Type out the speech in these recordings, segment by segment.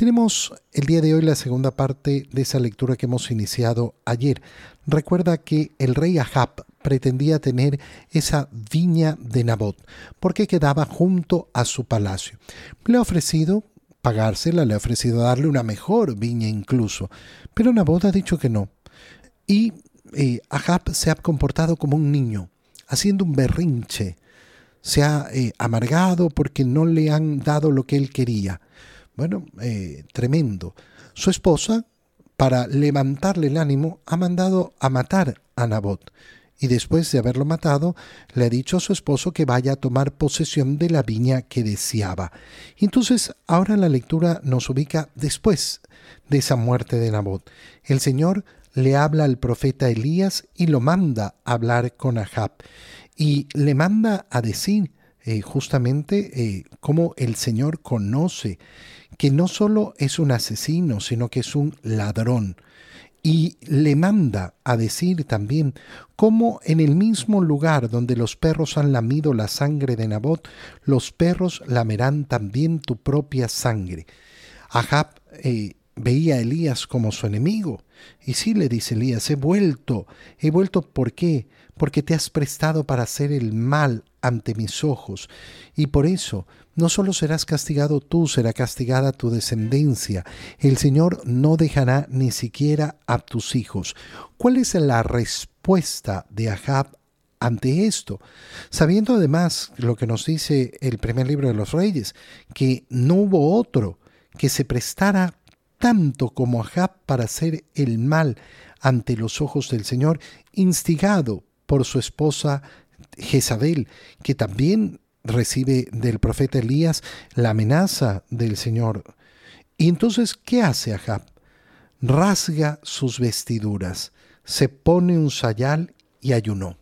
Tenemos el día de hoy la segunda parte de esa lectura que hemos iniciado ayer. Recuerda que el rey Ahab pretendía tener esa viña de Nabot, porque quedaba junto a su palacio. Le ha ofrecido pagársela, le ha ofrecido darle una mejor viña incluso, pero Nabot ha dicho que no. Y eh, Ahab se ha comportado como un niño, haciendo un berrinche. Se ha eh, amargado porque no le han dado lo que él quería. Bueno, eh, tremendo. Su esposa, para levantarle el ánimo, ha mandado a matar a Nabot. Y después de haberlo matado, le ha dicho a su esposo que vaya a tomar posesión de la viña que deseaba. Entonces, ahora la lectura nos ubica después de esa muerte de Nabot. El Señor le habla al profeta Elías y lo manda a hablar con Ahab. Y le manda a decir eh, justamente eh, cómo el Señor conoce que no solo es un asesino, sino que es un ladrón. Y le manda a decir también cómo en el mismo lugar donde los perros han lamido la sangre de Nabot, los perros lamerán también tu propia sangre. Ahab eh, veía a Elías como su enemigo. Y sí le dice Elías, he vuelto. He vuelto ¿por qué? Porque te has prestado para hacer el mal ante mis ojos. Y por eso no solo serás castigado tú, será castigada tu descendencia. El Señor no dejará ni siquiera a tus hijos. ¿Cuál es la respuesta de Ahab ante esto? Sabiendo además lo que nos dice el primer libro de los reyes, que no hubo otro que se prestara tanto como Ahab para hacer el mal ante los ojos del Señor, instigado por su esposa Jezabel, que también recibe del profeta Elías la amenaza del Señor. Y entonces, ¿qué hace Ahab? Rasga sus vestiduras, se pone un sayal y ayunó.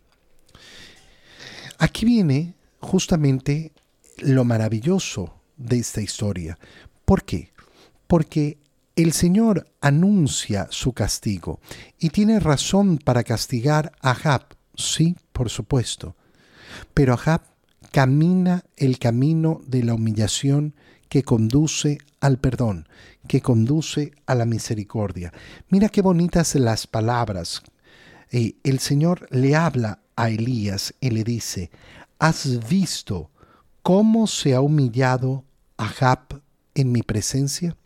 Aquí viene justamente lo maravilloso de esta historia. ¿Por qué? Porque el Señor anuncia su castigo y tiene razón para castigar a Ahab, sí, por supuesto. Pero Ahab camina el camino de la humillación que conduce al perdón, que conduce a la misericordia. Mira qué bonitas las palabras. Eh, el Señor le habla a Elías y le dice, ¿has visto cómo se ha humillado Ahab en mi presencia?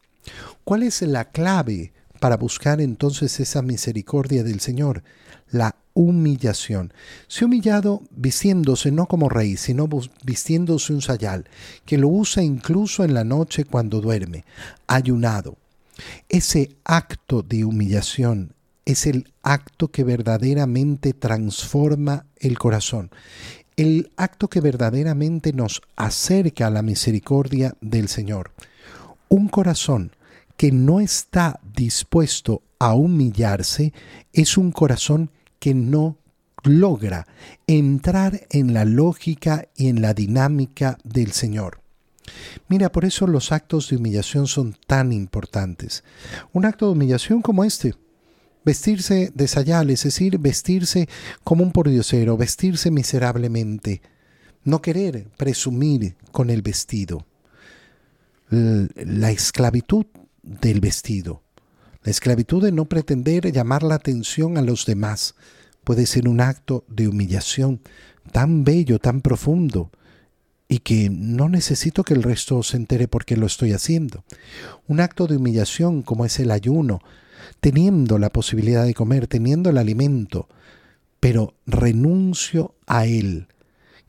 ¿Cuál es la clave para buscar entonces esa misericordia del Señor? La humillación. Se ha humillado vistiéndose no como rey, sino vistiéndose un sayal, que lo usa incluso en la noche cuando duerme, ayunado. Ese acto de humillación es el acto que verdaderamente transforma el corazón, el acto que verdaderamente nos acerca a la misericordia del Señor. Un corazón que no está dispuesto a humillarse es un corazón que no logra entrar en la lógica y en la dinámica del Señor. Mira, por eso los actos de humillación son tan importantes. Un acto de humillación como este, vestirse de sayal, es decir, vestirse como un pordiosero, vestirse miserablemente, no querer presumir con el vestido. La esclavitud del vestido. La esclavitud de no pretender llamar la atención a los demás puede ser un acto de humillación tan bello, tan profundo, y que no necesito que el resto se entere por qué lo estoy haciendo. Un acto de humillación como es el ayuno, teniendo la posibilidad de comer, teniendo el alimento, pero renuncio a él,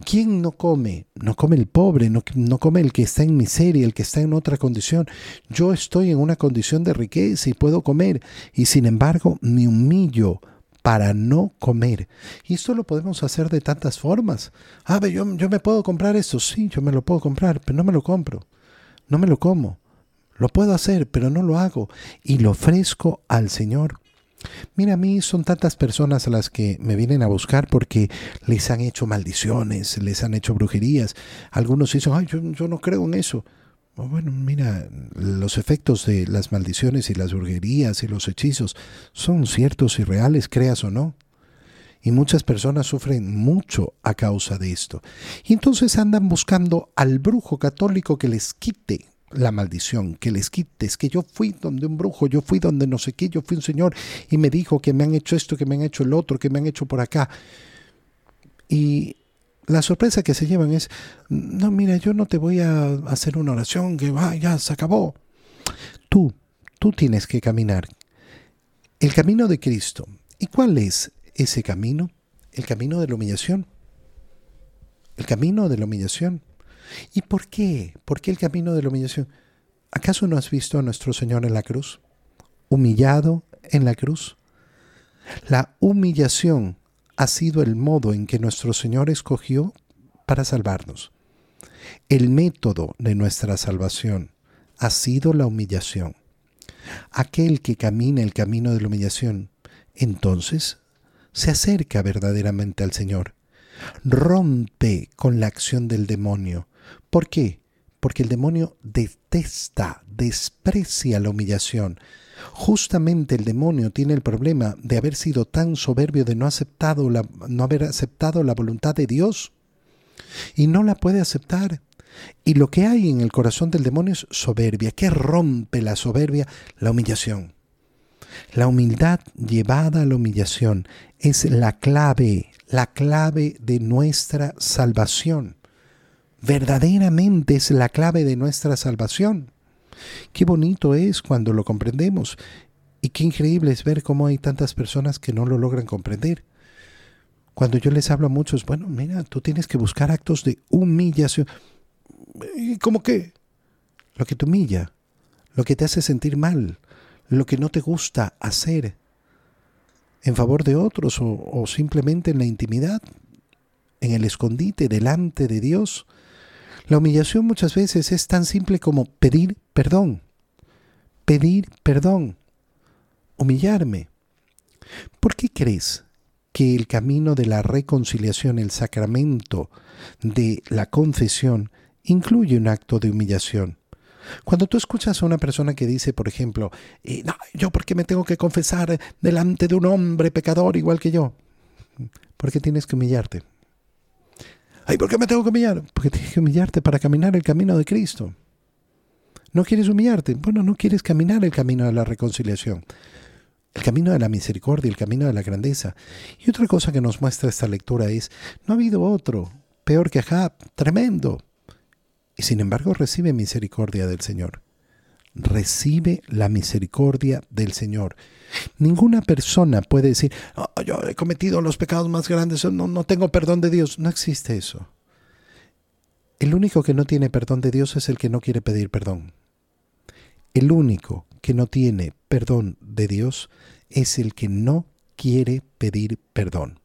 ¿Quién no come? No come el pobre, no, no, come el que está en miseria, el que está en otra condición. Yo estoy en una condición de riqueza y puedo comer, y sin embargo me humillo para no comer. Y esto lo podemos hacer de tantas formas. Ah, yo, yo me puedo comprar esto, sí, yo me lo puedo comprar, pero no me lo compro, no me lo como. Lo puedo hacer, pero no lo hago. Y lo ofrezco al Señor Mira, a mí son tantas personas las que me vienen a buscar porque les han hecho maldiciones, les han hecho brujerías. Algunos dicen, ay, yo, yo no creo en eso. Bueno, mira, los efectos de las maldiciones y las brujerías y los hechizos son ciertos y reales, creas o no. Y muchas personas sufren mucho a causa de esto. Y entonces andan buscando al brujo católico que les quite la maldición, que les quites, que yo fui donde un brujo, yo fui donde no sé qué, yo fui un señor y me dijo que me han hecho esto, que me han hecho el otro, que me han hecho por acá. Y la sorpresa que se llevan es, no, mira, yo no te voy a hacer una oración que va, ya se acabó. Tú, tú tienes que caminar el camino de Cristo. ¿Y cuál es ese camino? El camino de la humillación. El camino de la humillación. ¿Y por qué? ¿Por qué el camino de la humillación? ¿Acaso no has visto a nuestro Señor en la cruz? Humillado en la cruz. La humillación ha sido el modo en que nuestro Señor escogió para salvarnos. El método de nuestra salvación ha sido la humillación. Aquel que camina el camino de la humillación, entonces se acerca verdaderamente al Señor. Rompe con la acción del demonio. ¿Por qué? Porque el demonio detesta, desprecia la humillación. Justamente el demonio tiene el problema de haber sido tan soberbio de no, haber aceptado la voluntad de Dios y no la puede aceptar. Y lo que hay en el corazón del demonio es soberbia. ¿Qué rompe la soberbia? La humillación. La humildad llevada a la humillación es la clave, la clave de nuestra salvación. Verdaderamente es la clave de nuestra salvación. Qué bonito es cuando lo comprendemos y qué increíble es ver cómo hay tantas personas que no lo logran comprender. Cuando yo les hablo a muchos, bueno, mira, tú tienes que buscar actos de humillación. ¿Y cómo qué? Lo que te humilla, lo que te hace sentir mal, lo que no te gusta hacer en favor de otros o, o simplemente en la intimidad, en el escondite, delante de Dios. La humillación muchas veces es tan simple como pedir perdón. Pedir perdón. Humillarme. ¿Por qué crees que el camino de la reconciliación, el sacramento de la confesión, incluye un acto de humillación. Cuando tú escuchas a una persona que dice, por ejemplo, no, yo por qué me tengo que confesar delante de un hombre pecador igual que yo, ¿por qué tienes que humillarte? Ay, ¿por qué me tengo que humillar? Porque tienes que humillarte para caminar el camino de Cristo. ¿No quieres humillarte? Bueno, no quieres caminar el camino de la reconciliación, el camino de la misericordia, el camino de la grandeza. Y otra cosa que nos muestra esta lectura es, no ha habido otro peor que Ahab, tremendo y sin embargo recibe misericordia del Señor. Recibe la misericordia del Señor. Ninguna persona puede decir, oh, yo he cometido los pecados más grandes, no, no tengo perdón de Dios. No existe eso. El único que no tiene perdón de Dios es el que no quiere pedir perdón. El único que no tiene perdón de Dios es el que no quiere pedir perdón.